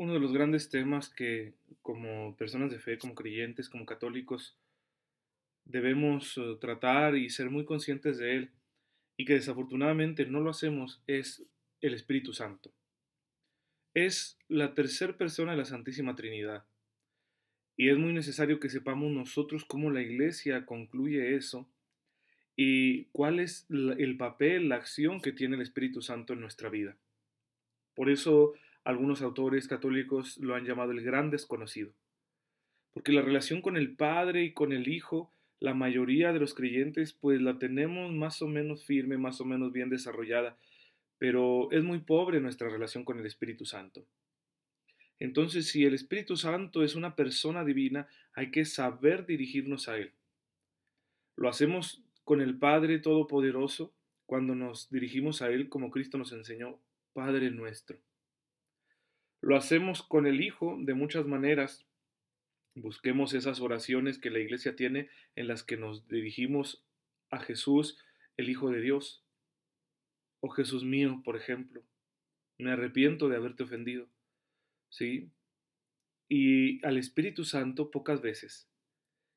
uno de los grandes temas que como personas de fe, como creyentes, como católicos, debemos eh, tratar y ser muy conscientes de él y que desafortunadamente no lo hacemos es el Espíritu Santo. Es la tercera persona de la Santísima Trinidad. Y es muy necesario que sepamos nosotros cómo la Iglesia concluye eso y cuál es el papel, la acción que tiene el Espíritu Santo en nuestra vida. Por eso algunos autores católicos lo han llamado el gran desconocido. Porque la relación con el Padre y con el Hijo, la mayoría de los creyentes, pues la tenemos más o menos firme, más o menos bien desarrollada, pero es muy pobre nuestra relación con el Espíritu Santo. Entonces, si el Espíritu Santo es una persona divina, hay que saber dirigirnos a Él. Lo hacemos con el Padre Todopoderoso cuando nos dirigimos a Él como Cristo nos enseñó, Padre nuestro. Lo hacemos con el Hijo de muchas maneras. Busquemos esas oraciones que la Iglesia tiene en las que nos dirigimos a Jesús, el Hijo de Dios. Oh Jesús mío, por ejemplo, me arrepiento de haberte ofendido. ¿sí? Y al Espíritu Santo pocas veces.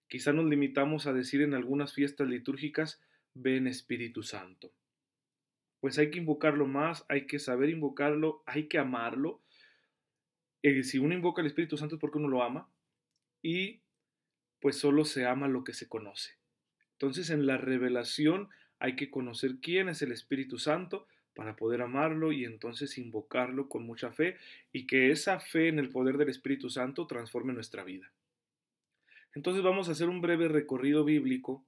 Quizá nos limitamos a decir en algunas fiestas litúrgicas, ven Espíritu Santo. Pues hay que invocarlo más, hay que saber invocarlo, hay que amarlo. Eh, si uno invoca al Espíritu Santo es porque uno lo ama y pues solo se ama lo que se conoce. Entonces en la revelación hay que conocer quién es el Espíritu Santo para poder amarlo y entonces invocarlo con mucha fe y que esa fe en el poder del Espíritu Santo transforme nuestra vida. Entonces vamos a hacer un breve recorrido bíblico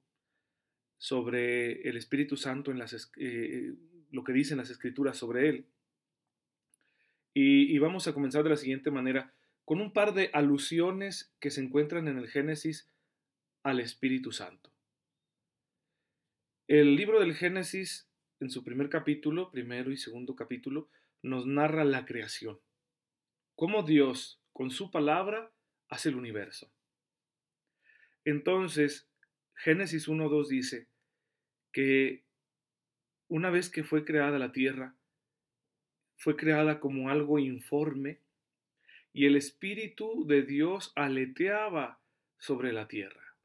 sobre el Espíritu Santo en las, eh, lo que dicen las escrituras sobre él. Y, vamos a comenzar de la siguiente manera, con un par de alusiones que se encuentran en el Génesis al Espíritu Santo. El libro del Génesis en su primer capítulo, primero y segundo capítulo, nos narra la creación. Cómo Dios, con su palabra, hace el universo. Entonces, Génesis 1.2 dice que una vez que fue creada la tierra, fue creada como algo informe y el Espíritu de Dios aleteaba sobre la tierra.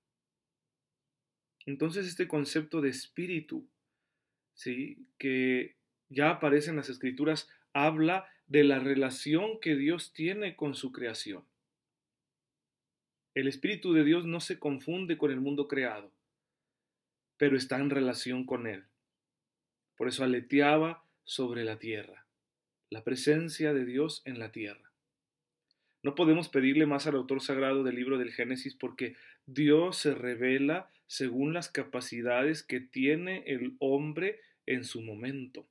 Entonces este concepto de espíritu ¿sí? que ya aparece en las escrituras, habla de la relación que Dios tiene con su creación. El Espíritu de Dios no se confunde con el mundo creado, pero está en relación con él. Por eso aleteaba sobre la tierra, la presencia de Dios en la tierra. No podemos pedirle más al autor sagrado del libro del Génesis porque Dios se revela según las capacidades que tiene el hombre en su momento.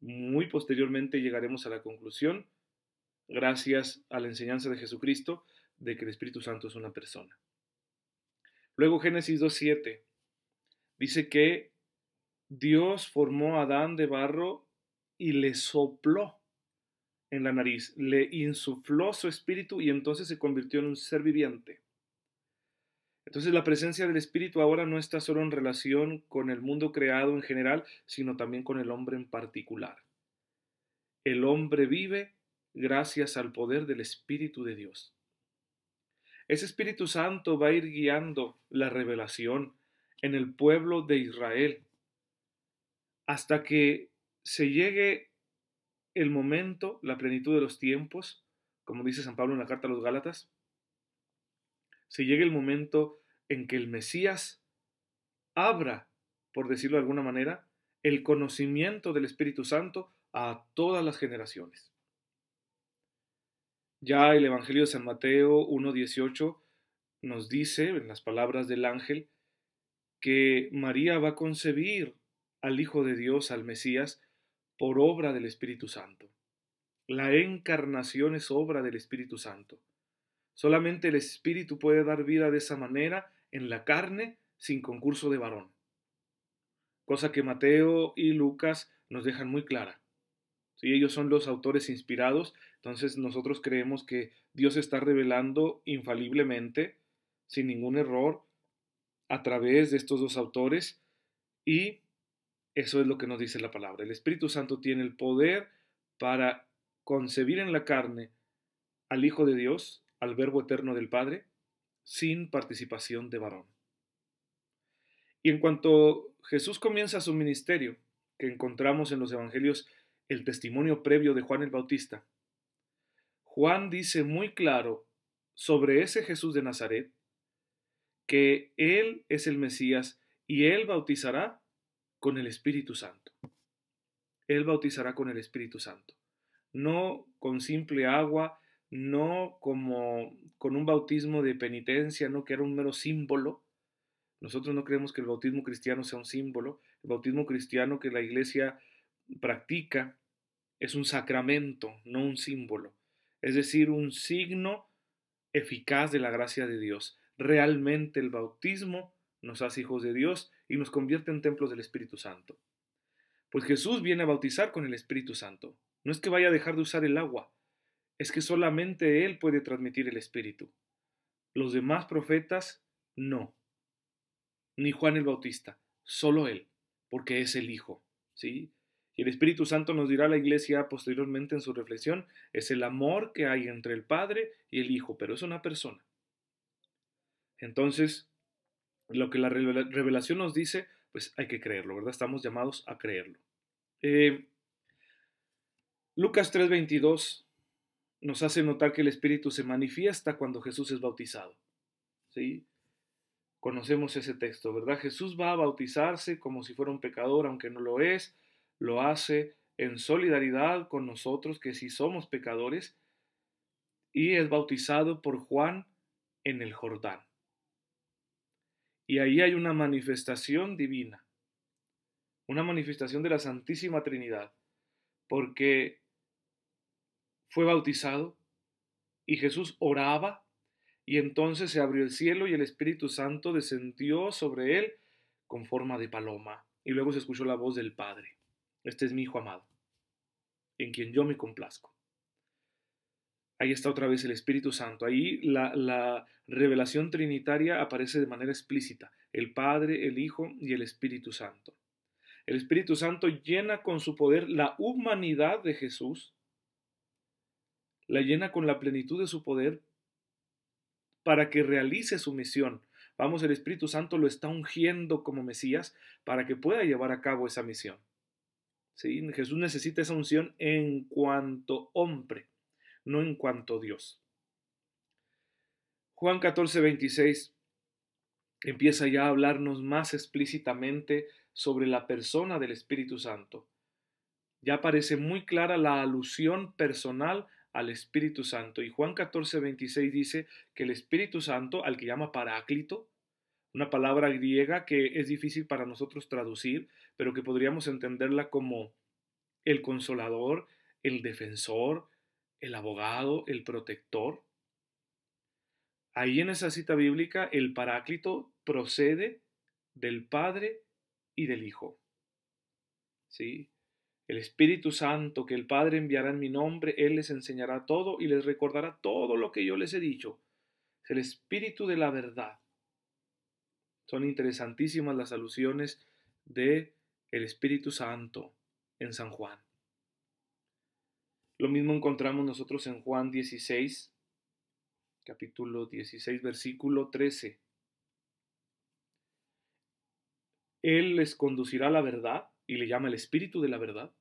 Muy posteriormente llegaremos a la conclusión, gracias a la enseñanza de Jesucristo, de que el Espíritu Santo es una persona. Luego Génesis 2.7 dice que Dios formó a Adán de barro y le sopló en la nariz, le insufló su espíritu y entonces se convirtió en un ser viviente. Entonces la presencia del Espíritu ahora no está solo en relación con el mundo creado en general, sino también con el hombre en particular. El hombre vive gracias al poder del Espíritu de Dios. Ese Espíritu Santo va a ir guiando la revelación en el pueblo de Israel hasta que se llegue el momento, la plenitud de los tiempos, como dice San Pablo en la carta a los Gálatas, se llegue el momento en que el Mesías abra, por decirlo de alguna manera, el conocimiento del Espíritu Santo a todas las generaciones. Ya el Evangelio de San Mateo 1.18 nos dice, en las palabras del ángel, que María va a concebir al Hijo de Dios, al Mesías, por obra del Espíritu Santo. La encarnación es obra del Espíritu Santo. Solamente el Espíritu puede dar vida de esa manera en la carne sin concurso de varón. Cosa que Mateo y Lucas nos dejan muy clara. Si ellos son los autores inspirados, entonces nosotros creemos que Dios está revelando infaliblemente, sin ningún error, a través de estos dos autores y eso es lo que nos dice la palabra. El Espíritu Santo tiene el poder para concebir en la carne al Hijo de Dios, al Verbo eterno del Padre, sin participación de varón. Y en cuanto Jesús comienza su ministerio, que encontramos en los Evangelios el testimonio previo de Juan el Bautista, Juan dice muy claro sobre ese Jesús de Nazaret que Él es el Mesías y Él bautizará con el Espíritu Santo. Él bautizará con el Espíritu Santo. No con simple agua, no como con un bautismo de penitencia, no que era un mero símbolo. Nosotros no creemos que el bautismo cristiano sea un símbolo. El bautismo cristiano que la iglesia practica es un sacramento, no un símbolo. Es decir, un signo eficaz de la gracia de Dios. Realmente el bautismo nos hace hijos de Dios y nos convierte en templos del Espíritu Santo. Pues Jesús viene a bautizar con el Espíritu Santo. No es que vaya a dejar de usar el agua, es que solamente Él puede transmitir el Espíritu. Los demás profetas no. Ni Juan el Bautista, solo Él, porque es el Hijo. ¿sí? Y el Espíritu Santo nos dirá a la iglesia posteriormente en su reflexión, es el amor que hay entre el Padre y el Hijo, pero es una persona. Entonces, lo que la revelación nos dice, pues hay que creerlo, ¿verdad? Estamos llamados a creerlo. Eh, Lucas 3:22 nos hace notar que el Espíritu se manifiesta cuando Jesús es bautizado. ¿Sí? Conocemos ese texto, ¿verdad? Jesús va a bautizarse como si fuera un pecador, aunque no lo es, lo hace en solidaridad con nosotros, que si somos pecadores, y es bautizado por Juan en el Jordán. Y ahí hay una manifestación divina, una manifestación de la Santísima Trinidad, porque fue bautizado y Jesús oraba y entonces se abrió el cielo y el Espíritu Santo descendió sobre él con forma de paloma y luego se escuchó la voz del Padre. Este es mi Hijo amado, en quien yo me complazco. Ahí está otra vez el Espíritu Santo. Ahí la, la, revelación trinitaria aparece de manera explícita. El Padre, el Hijo y el Espíritu Santo. El Espíritu Santo llena con su poder la humanidad de Jesús, la llena con la plenitud de su poder para que realice su misión. Vamos, el Espíritu Santo lo está ungiendo como Mesías para que pueda llevar a cabo esa misión. Jesús necesita esa unción en cuanto hombre no en cuanto Dios. Juan 14, 26 empieza ya a hablarnos más explícitamente sobre la persona del Espíritu Santo. Ya parece muy clara la alusión personal al Espíritu Santo. Y Juan 14, 26 dice que el Espíritu Santo, al que llama Paráclito, una palabra griega que es difícil para nosotros traducir, pero que podríamos entenderla como el consolador, el defensor, el abogado, el protector. Ahí en esa cita bíblica el paráclito procede del Padre y del Hijo. ¿Sí? El Espíritu Santo que el Padre enviará en mi nombre, Él les enseñará todo y les recordará todo lo que yo les he dicho. Es el Espíritu de la verdad. Son interesantísimas las alusiones de el Espíritu Santo en San Juan. Lo mismo encontramos nosotros en Juan 16, capítulo 16, versículo 13. Él les conducirá a la verdad, y le llama el Espíritu de la verdad.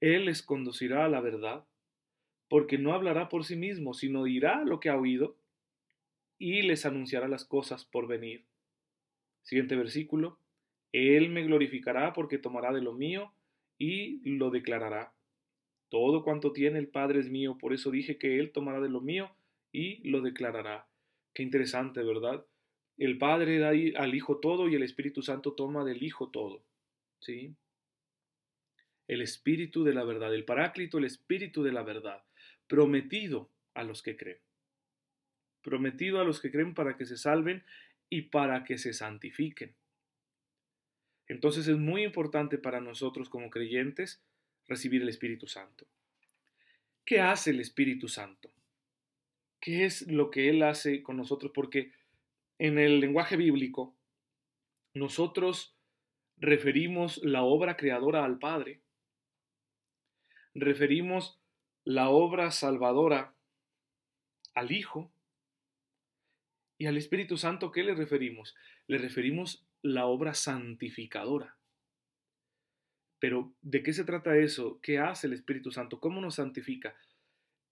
Él les conducirá a la verdad, porque no hablará por sí mismo, sino dirá lo que ha oído, y les anunciará las cosas por venir. Siguiente versículo. Él me glorificará porque tomará de lo mío y lo declarará. Todo cuanto tiene el Padre es mío, por eso dije que Él tomará de lo mío y lo declarará. Qué interesante, ¿verdad? El Padre da al Hijo todo y el Espíritu Santo toma del Hijo todo. ¿Sí? El Espíritu de la verdad, el Paráclito, el Espíritu de la verdad, prometido a los que creen. Prometido a los que creen para que se salven y para que se santifiquen. Entonces es muy importante para nosotros como creyentes recibir el Espíritu Santo. ¿Qué hace el Espíritu Santo? ¿Qué es lo que Él hace con nosotros? Porque en el lenguaje bíblico, nosotros referimos la obra creadora al Padre, referimos la obra salvadora al Hijo y al Espíritu Santo, ¿qué le referimos? Le referimos la obra santificadora. Pero, ¿de qué se trata eso? ¿Qué hace el Espíritu Santo? ¿Cómo nos santifica?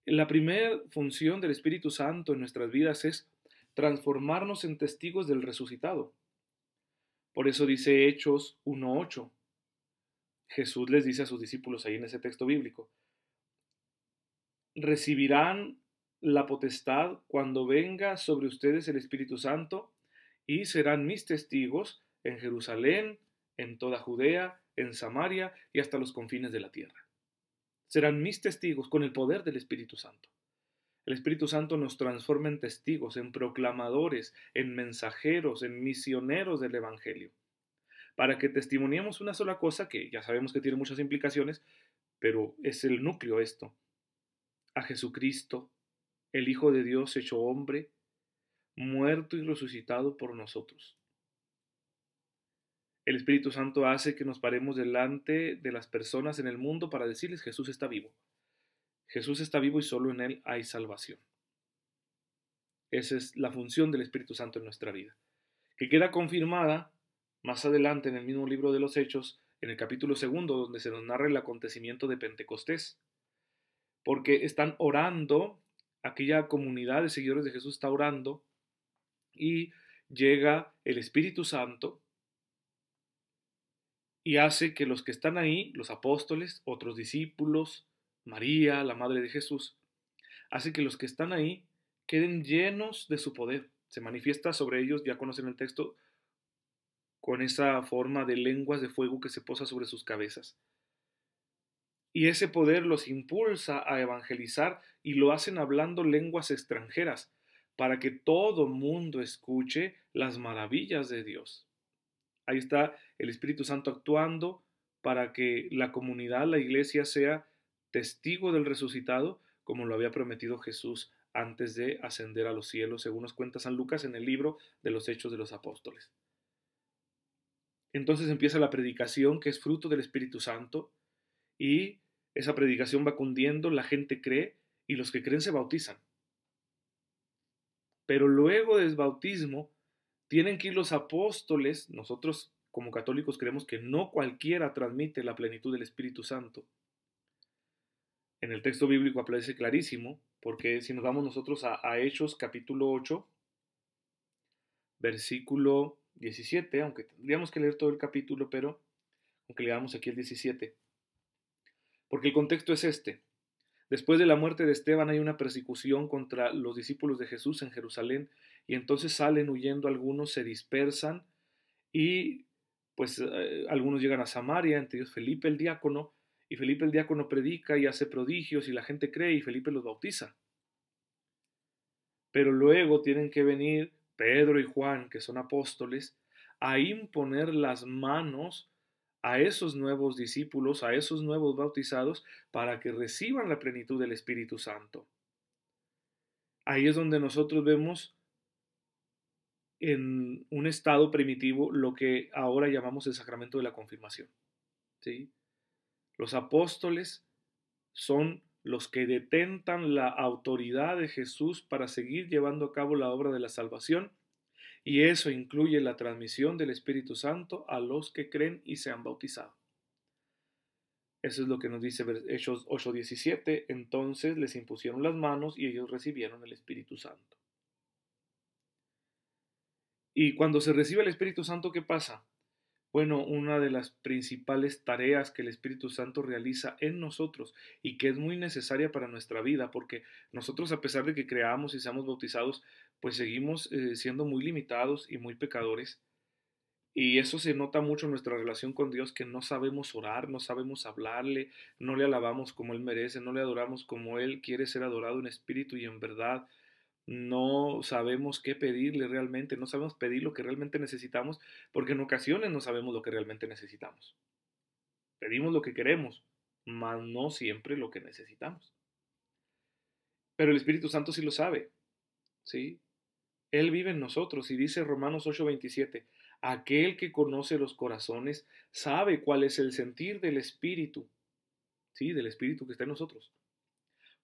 La primera función del Espíritu Santo en nuestras vidas es transformarnos en testigos del resucitado. Por eso dice Hechos 1.8. Jesús les dice a sus discípulos ahí en ese texto bíblico, recibirán la potestad cuando venga sobre ustedes el Espíritu Santo y serán mis testigos en Jerusalén, en toda Judea, en Samaria y hasta los confines de la tierra. Serán mis testigos con el poder del Espíritu Santo. El Espíritu Santo nos transforma en testigos, en proclamadores, en mensajeros, en misioneros del Evangelio, para que testimoniemos una sola cosa que ya sabemos que tiene muchas implicaciones, pero es el núcleo esto, a Jesucristo, el Hijo de Dios hecho hombre, muerto y resucitado por nosotros. El Espíritu Santo hace que nos paremos delante de las personas en el mundo para decirles Jesús está vivo. Jesús está vivo y solo en Él hay salvación. Esa es la función del Espíritu Santo en nuestra vida, que queda confirmada más adelante en el mismo libro de los Hechos, en el capítulo segundo, donde se nos narra el acontecimiento de Pentecostés porque están orando, aquella comunidad de seguidores de Jesús está orando y llega el Espíritu Santo y hace que los que están ahí, los apóstoles, otros discípulos, María, la Madre de Jesús, hace que los que están ahí queden llenos de su poder. Se manifiesta sobre ellos, ya conocen el texto, con esa forma de lenguas de fuego que se posa sobre sus cabezas. Y ese poder los impulsa a evangelizar y lo hacen hablando lenguas extranjeras, para que todo mundo escuche las maravillas de Dios. Ahí está el Espíritu Santo actuando para que la comunidad, la iglesia, sea testigo del resucitado, como lo había prometido Jesús antes de ascender a los cielos, según nos cuenta San Lucas en el libro de los Hechos de los Apóstoles. Entonces empieza la predicación que es fruto del Espíritu Santo, y esa predicación va cundiendo, la gente cree y los que creen se bautizan. Pero luego del bautismo tienen que ir los apóstoles, nosotros como católicos creemos que no cualquiera transmite la plenitud del Espíritu Santo. En el texto bíblico aparece clarísimo, porque si nos vamos nosotros a, Hechos capítulo 8, versículo 17, aunque tendríamos que leer todo el capítulo, pero aunque leamos aquí el 17, porque el contexto es este. Después de la muerte de Esteban hay una persecución contra los discípulos de Jesús en Jerusalén y entonces salen huyendo algunos, se dispersan y pues eh, algunos llegan a Samaria, entre ellos Felipe el diácono, y Felipe el diácono predica y hace prodigios y la gente cree y Felipe los bautiza. Pero luego tienen que venir Pedro y Juan, que son apóstoles, a imponer las manos a esos nuevos discípulos, a esos nuevos bautizados, para que reciban la plenitud del Espíritu Santo. Ahí es donde nosotros vemos en un estado primitivo lo que ahora llamamos el sacramento de la confirmación. ¿sí? Los apóstoles son los que detentan la autoridad de Jesús para seguir llevando a cabo la obra de la salvación y eso incluye la transmisión del Espíritu Santo a los que creen y se han bautizado. Eso es lo que nos dice Hechos 8:17. Entonces les impusieron las manos y ellos recibieron el Espíritu Santo. Y cuando se recibe el Espíritu Santo, ¿qué pasa? Bueno, una de las principales tareas que el Espíritu Santo realiza en nosotros y que es muy necesaria para nuestra vida, porque nosotros a pesar de que creamos y seamos bautizados, pues seguimos eh, siendo muy limitados y muy pecadores. Y eso se nota mucho en nuestra relación con Dios, que no sabemos orar, no sabemos hablarle, no le alabamos como Él merece, no le adoramos como Él quiere ser adorado en espíritu y en verdad no sabemos qué pedirle realmente, no sabemos pedir lo que realmente necesitamos, porque en ocasiones no sabemos lo que realmente necesitamos. Pedimos lo que queremos, mas no siempre lo que necesitamos. Pero el Espíritu Santo sí lo sabe, ¿sí? Él vive en nosotros y dice Romanos 8:27, aquel que conoce los corazones sabe cuál es el sentir del Espíritu, ¿sí? Del Espíritu que está en nosotros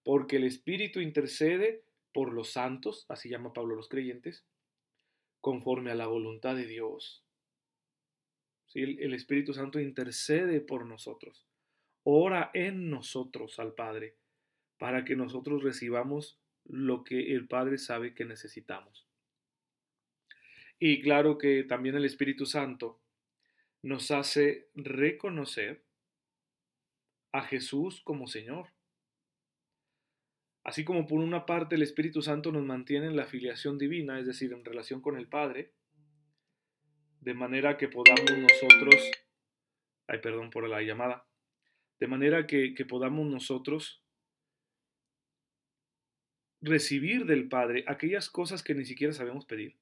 porque el Espíritu intercede por los santos, así llama Pablo los creyentes, conforme a la voluntad de Dios. ¿Sí? El Espíritu Santo intercede por nosotros, ora en nosotros al Padre, para que nosotros recibamos lo que el Padre sabe que necesitamos. Y claro que también el Espíritu Santo nos hace reconocer a Jesús como Señor. Así como por una parte el Espíritu Santo nos mantiene en la filiación divina, es decir, en relación con el Padre, de manera que podamos nosotros, ay perdón por la llamada, de manera que, que podamos nosotros recibir del Padre aquellas cosas que ni siquiera sabemos pedir.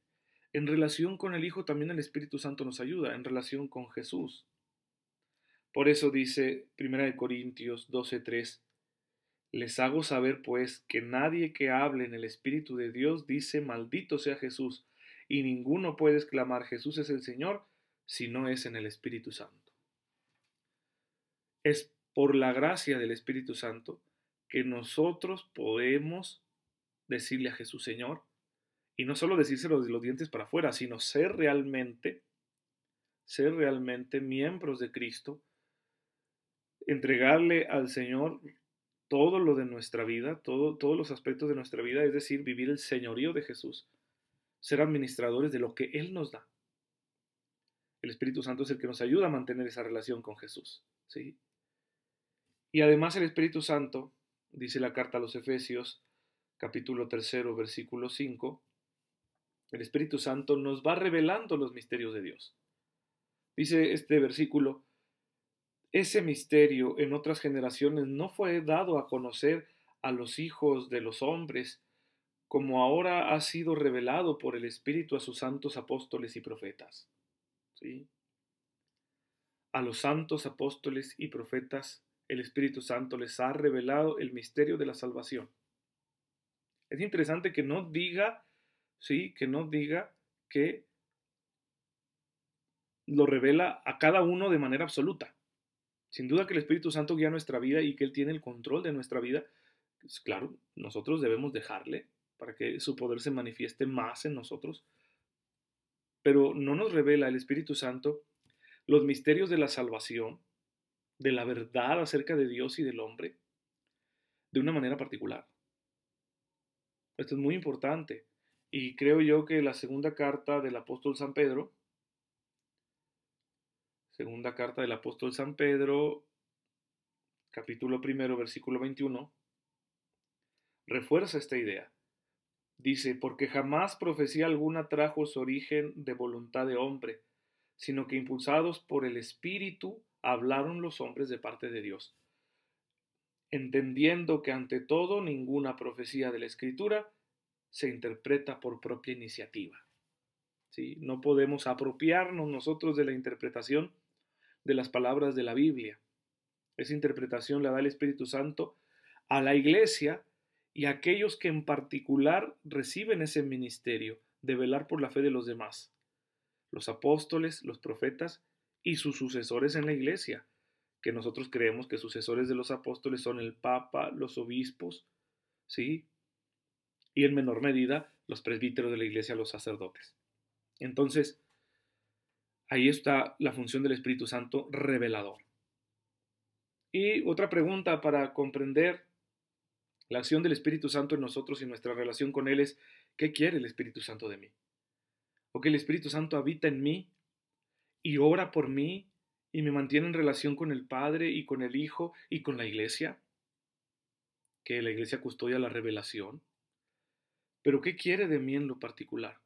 En relación con el Hijo también el Espíritu Santo nos ayuda, en relación con Jesús. Por eso dice 1 Corintios 12:3, les hago saber pues que nadie que hable en el Espíritu de Dios dice maldito sea Jesús, y ninguno puede exclamar Jesús es el Señor si no es en el Espíritu Santo. Es por la gracia del Espíritu Santo que nosotros podemos decirle a Jesús Señor, y no solo decírselo de los dientes para afuera, sino ser realmente, ser realmente miembros de Cristo, entregarle al Señor todo lo de nuestra vida, todo, todos los aspectos de nuestra vida, es decir, vivir el señorío de Jesús, ser administradores de lo que Él nos da. El Espíritu Santo es el que nos ayuda a mantener esa relación con Jesús. ¿sí? Y además el Espíritu Santo, dice la carta a los Efesios, capítulo 3, versículo 5, el Espíritu Santo nos va revelando los misterios de Dios. Dice este versículo, ese misterio en otras generaciones no fue dado a conocer a los hijos de los hombres, como ahora ha sido revelado por el Espíritu a sus santos apóstoles y profetas. ¿Sí? A los santos apóstoles y profetas el Espíritu Santo les ha revelado el misterio de la salvación. Es interesante que no diga, sí, que no diga que lo revela a cada uno de manera absoluta. Sin duda que el Espíritu Santo guía nuestra vida y que Él tiene el control de nuestra vida. Pues claro, nosotros debemos dejarle para que su poder se manifieste más en nosotros. Pero no nos revela el Espíritu Santo los misterios de la salvación, de la verdad acerca de Dios y del hombre, de una manera particular. Esto es muy importante. Y creo yo que la segunda carta del apóstol San Pedro Segunda carta del apóstol San Pedro, capítulo primero, versículo 21, refuerza esta idea. Dice, porque jamás profecía alguna trajo su origen de voluntad de hombre, sino que impulsados por el Espíritu hablaron los hombres de parte de Dios, entendiendo que ante todo ninguna profecía de la Escritura se interpreta por propia iniciativa. ¿Sí? No podemos apropiarnos nosotros de la interpretación de las palabras de la Biblia. Esa interpretación la da el Espíritu Santo a la iglesia y a aquellos que en particular reciben ese ministerio de velar por la fe de los demás, los apóstoles, los profetas y sus sucesores en la iglesia, que nosotros creemos que sucesores de los apóstoles son el Papa, los obispos, ¿sí? Y en menor medida los presbíteros de la iglesia, los sacerdotes. Entonces, Ahí está la función del Espíritu Santo revelador. Y otra pregunta para comprender la acción del Espíritu Santo en nosotros y nuestra relación con Él es, ¿qué quiere el Espíritu Santo de mí? ¿O que el Espíritu Santo habita en mí y ora por mí y me mantiene en relación con el Padre y con el Hijo y con la Iglesia? Que la Iglesia custodia la revelación. Pero ¿qué quiere de mí en lo particular?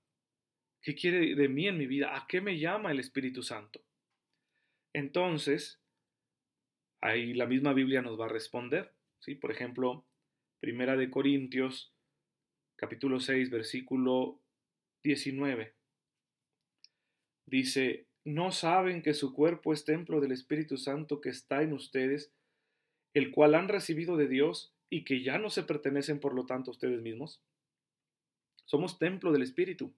¿Qué quiere de mí en mi vida? ¿A qué me llama el Espíritu Santo? Entonces, ahí la misma Biblia nos va a responder. ¿sí? Por ejemplo, Primera de Corintios, capítulo 6, versículo 19. Dice, ¿no saben que su cuerpo es templo del Espíritu Santo que está en ustedes, el cual han recibido de Dios y que ya no se pertenecen por lo tanto ustedes mismos? Somos templo del Espíritu.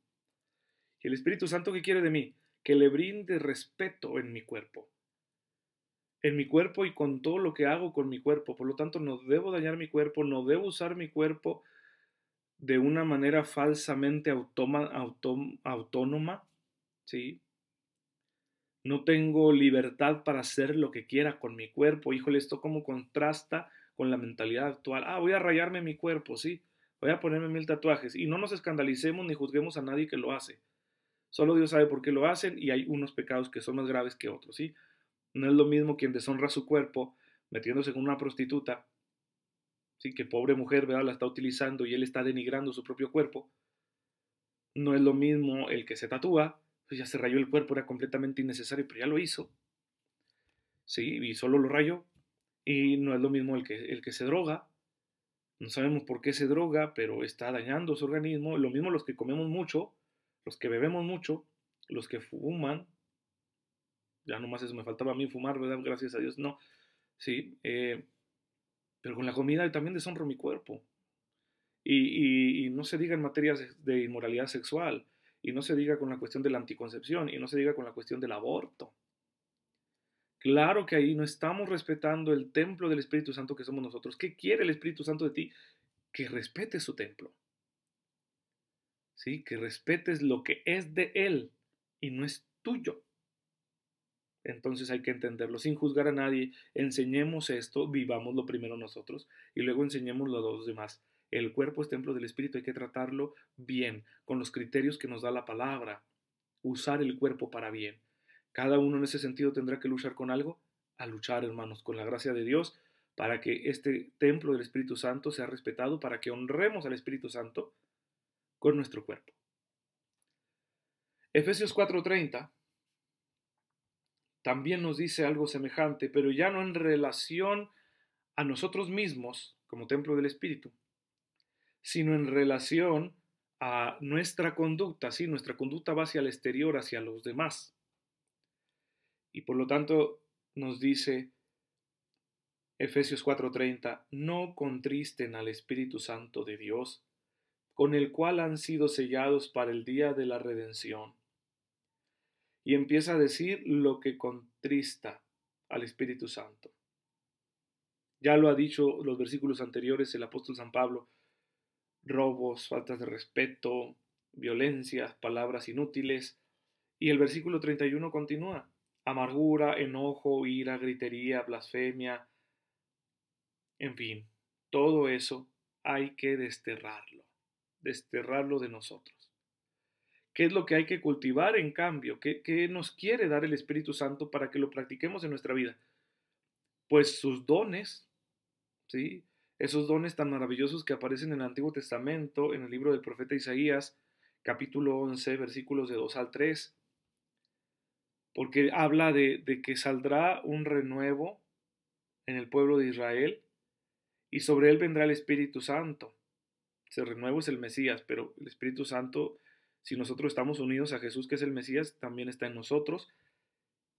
¿Y el Espíritu Santo qué quiere de mí? Que le brinde respeto en mi cuerpo. en mi cuerpo y con todo lo que hago con mi cuerpo. Por lo tanto, no debo dañar mi cuerpo, no debo usar mi cuerpo de una manera falsamente autónoma, ¿sí? No tengo libertad para hacer lo que quiera con mi cuerpo. Híjole, esto como contrasta con la mentalidad actual. Ah, voy a rayarme mi cuerpo, sí. Voy a ponerme mil tatuajes. Y no nos escandalicemos ni juzguemos a nadie que lo hace. Solo Dios sabe por qué lo hacen y hay unos pecados que son más graves que otros, ¿sí? No es lo mismo quien deshonra su cuerpo metiéndose con una prostituta, ¿sí? Que pobre mujer, ¿verdad? La está utilizando y él está denigrando su propio cuerpo. No es lo mismo el que se tatúa, pues ya se rayó el cuerpo, era completamente innecesario, pero ya lo hizo. Sí, y solo lo rayó. Y no es lo mismo el que, el que se droga. No sabemos por qué se droga, pero está dañando su organismo. Lo mismo los que comemos mucho, los que bebemos mucho, los que fuman. Ya nomás eso me faltaba a mí fumar, ¿verdad? Gracias a Dios, no. Sí, eh, pero con la comida también deshonro mi cuerpo. Y, y, no se diga en materias de inmoralidad sexual, y no se diga con la cuestión de la anticoncepción, y no se diga con la cuestión del aborto. Claro que ahí no estamos respetando el templo del Espíritu Santo que somos nosotros. ¿Qué quiere el Espíritu Santo de ti? Que respetes su templo. ¿Sí? Que respetes lo que es de Él y no es tuyo. Entonces hay que entenderlo sin juzgar a nadie. Enseñemos esto, vivámoslo primero nosotros y luego enseñémoslo a los demás. El cuerpo es templo del Espíritu, hay que tratarlo bien, con los criterios que nos da la palabra. Usar el cuerpo para bien. Cada uno en ese sentido tendrá que luchar con algo, a luchar, hermanos, con la gracia de Dios, para que este templo del Espíritu Santo sea respetado, para que honremos al Espíritu Santo con nuestro cuerpo. Efesios 4:30 también nos dice algo semejante, pero ya no en relación a nosotros mismos como templo del Espíritu, sino en relación a nuestra conducta, sí, nuestra conducta va hacia el exterior, hacia los demás. Y por lo tanto nos dice Efesios 4:30, no contristen al Espíritu Santo de Dios, con el cual han sido sellados para el día de la redención. Y empieza a decir lo que contrista al Espíritu Santo. Ya lo ha dicho los versículos anteriores el apóstol San Pablo, robos, faltas de respeto, violencias, palabras inútiles. Y el versículo 31 continúa, amargura, enojo, ira, gritería, blasfemia, en fin, todo eso hay que desterrarlo, desterrarlo de nosotros. ¿Qué es lo que hay que cultivar en cambio? ¿Qué, ¿Qué, nos quiere dar el Espíritu Santo para que lo practiquemos en nuestra vida? Pues sus dones, ¿sí? Esos dones tan maravillosos que aparecen en el Antiguo Testamento, en el libro del profeta Isaías, capítulo 11, versículos de 2 al 3 porque habla de, que saldrá un renuevo en el pueblo de Israel y sobre él vendrá el Espíritu Santo. Ese renuevo es el Mesías, pero el Espíritu Santo, si nosotros estamos unidos a Jesús, que es el Mesías, también está en nosotros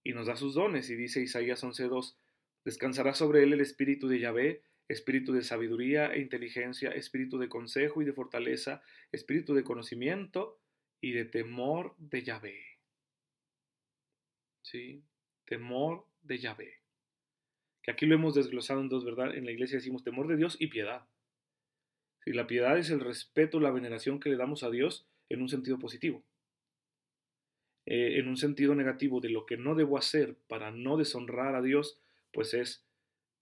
y nos da sus dones. Y dice Isaías 11.2, descansará sobre él el Espíritu de Yahvé, espíritu de sabiduría e inteligencia, espíritu de consejo y de fortaleza, espíritu de conocimiento y de temor de Yahvé. ¿Sí? Temor de Yahvé. Que aquí lo hemos desglosado en dos, ¿verdad? En la iglesia decimos temor de Dios y piedad. Si la piedad es el respeto, la veneración que le damos a Dios en un sentido positivo. Eh, en un sentido negativo de lo que no debo hacer para no deshonrar a Dios, pues es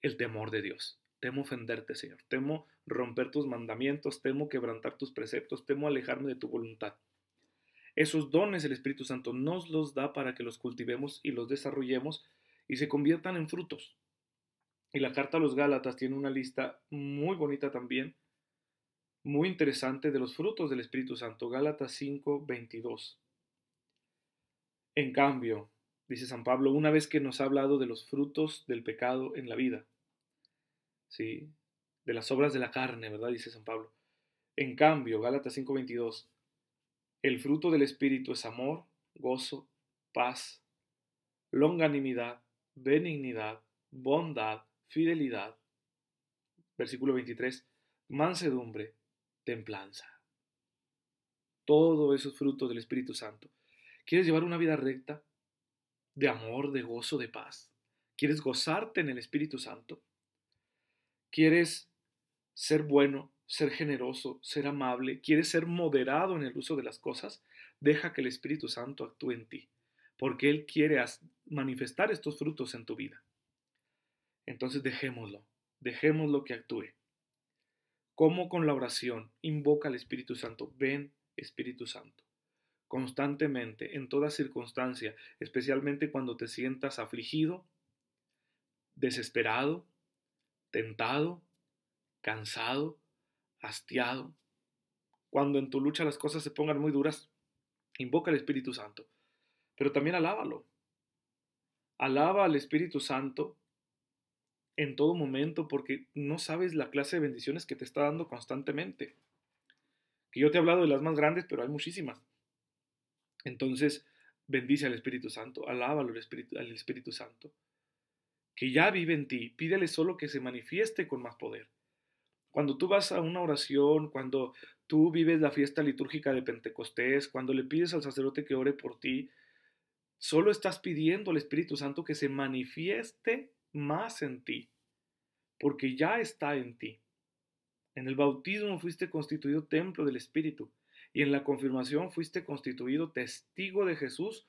el temor de Dios. Temo ofenderte, Señor. Temo romper tus mandamientos, temo quebrantar tus preceptos, temo alejarme de tu voluntad. Esos dones el Espíritu Santo nos los da para que los cultivemos y los desarrollemos y se conviertan en frutos. Y la carta a los Gálatas tiene una lista muy bonita también, muy interesante de los frutos del Espíritu Santo. Gálatas 5, 22. En cambio, dice San Pablo, una vez que nos ha hablado de los frutos del pecado en la vida, ¿sí? de las obras de la carne, ¿verdad? Dice San Pablo. En cambio, Gálatas 5:22, el fruto del Espíritu es amor, gozo, paz, longanimidad, benignidad, bondad, fidelidad. Versículo 23, mansedumbre, templanza. Todo eso es fruto del Espíritu Santo. ¿Quieres llevar una vida recta? De amor, de gozo, de paz. ¿Quieres gozarte en el Espíritu Santo? ¿Quieres ser bueno, ser generoso, ser amable? ¿Quieres ser moderado en el uso de las cosas? Deja que el Espíritu Santo actúe en ti, porque Él quiere manifestar estos frutos en tu vida. Entonces dejémoslo, dejémoslo que actúe. Como con la oración, invoca al Espíritu Santo, ven Espíritu Santo constantemente, en toda circunstancia, especialmente cuando te sientas afligido, desesperado, tentado, cansado, hastiado. Cuando en tu lucha las cosas se pongan muy duras, invoca al Espíritu Santo, pero también alábalo. Alaba al Espíritu Santo en todo momento porque no sabes la clase de bendiciones que te está dando constantemente. Que yo te he hablado de las más grandes, pero hay muchísimas. Entonces, bendice al Espíritu Santo, alábalo al Espíritu, al Espíritu Santo, que ya vive en ti, pídele solo que se manifieste con más poder. Cuando tú vas a una oración, cuando tú vives la fiesta litúrgica de Pentecostés, cuando le pides al sacerdote que ore por ti, solo estás pidiendo al Espíritu Santo que se manifieste más en ti, porque ya está en ti. En el bautismo fuiste constituido templo del Espíritu y en la confirmación fuiste constituido testigo de Jesús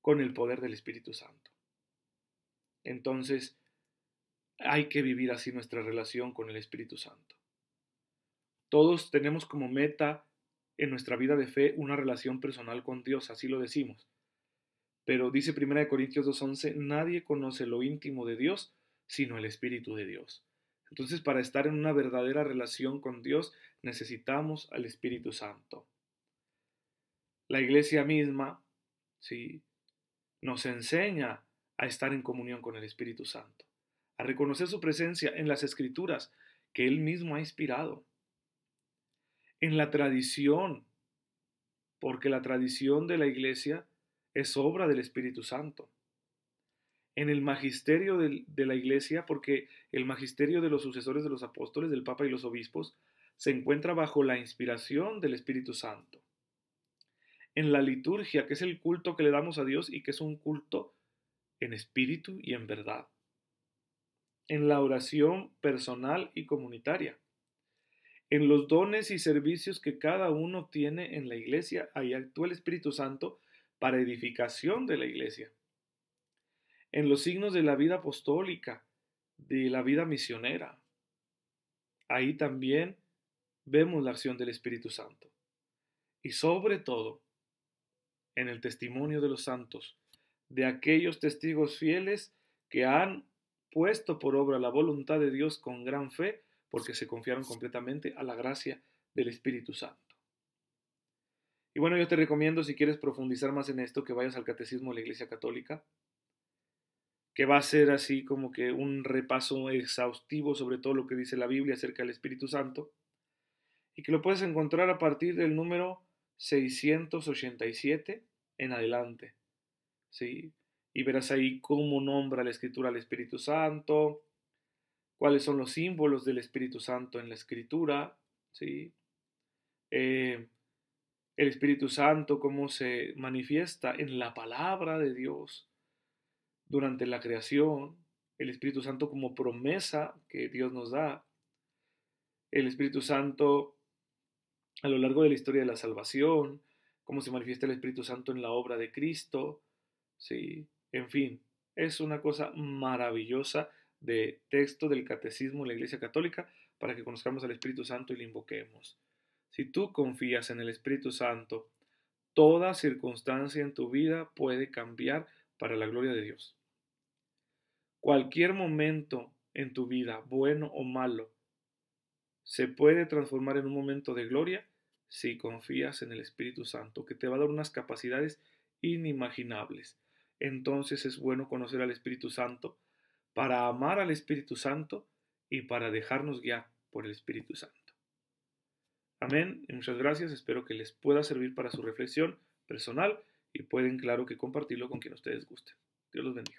con el poder del Espíritu Santo. Entonces, hay que vivir así nuestra relación con el Espíritu Santo. Todos tenemos como meta en nuestra vida de fe una relación personal con Dios, así lo decimos. Pero dice 1 Corintios 2.11, nadie conoce lo íntimo de Dios sino el Espíritu de Dios. Entonces, para estar en una verdadera relación con Dios, necesitamos al Espíritu Santo. La iglesia misma, ¿sí? nos enseña a estar en comunión con el Espíritu Santo, a reconocer su presencia en las escrituras que Él mismo ha inspirado, en la tradición, porque la tradición de la iglesia es obra del Espíritu Santo en el magisterio de la iglesia, porque el magisterio de los sucesores de los apóstoles, del Papa y los obispos, se encuentra bajo la inspiración del Espíritu Santo. En la liturgia, que es el culto que le damos a Dios y que es un culto en espíritu y en verdad. En la oración personal y comunitaria. En los dones y servicios que cada uno tiene en la iglesia, ahí actúa el Espíritu Santo para edificación de la iglesia en los signos de la vida apostólica, de la vida misionera. Ahí también vemos la acción del Espíritu Santo. Y sobre todo, en el testimonio de los santos, de aquellos testigos fieles que han puesto por obra la voluntad de Dios con gran fe, porque se confiaron completamente a la gracia del Espíritu Santo. Y bueno, yo te recomiendo, si quieres profundizar más en esto, que vayas al Catecismo de la Iglesia Católica que va a ser así como que un repaso exhaustivo sobre todo lo que dice la Biblia acerca del Espíritu Santo, y que lo puedes encontrar a partir del número 687 en adelante. ¿sí? Y verás ahí cómo nombra la Escritura al Espíritu Santo, cuáles son los símbolos del Espíritu Santo en la Escritura, ¿sí? Eh, el Espíritu Santo, cómo se manifiesta en la palabra de Dios, durante la creación, el Espíritu Santo como promesa que Dios nos da, el Espíritu Santo a lo largo de la historia de la salvación, cómo se manifiesta el Espíritu Santo en la obra de Cristo, ¿sí? En fin, es una cosa maravillosa de texto del catecismo de la Iglesia Católica para que conozcamos al Espíritu Santo y le invoquemos. Si tú confías en el Espíritu Santo, toda circunstancia en tu vida puede cambiar para la gloria de Dios. Cualquier momento en tu vida, bueno o malo, se puede transformar en un momento de gloria si confías en el Espíritu Santo, que te va a dar unas capacidades inimaginables. Entonces es bueno conocer al Espíritu Santo para amar al Espíritu Santo y para dejarnos guiar por el Espíritu Santo. Amén y muchas gracias. Espero que les pueda servir para su reflexión personal y pueden, claro, que compartirlo con quien ustedes gusten. Dios los bendiga.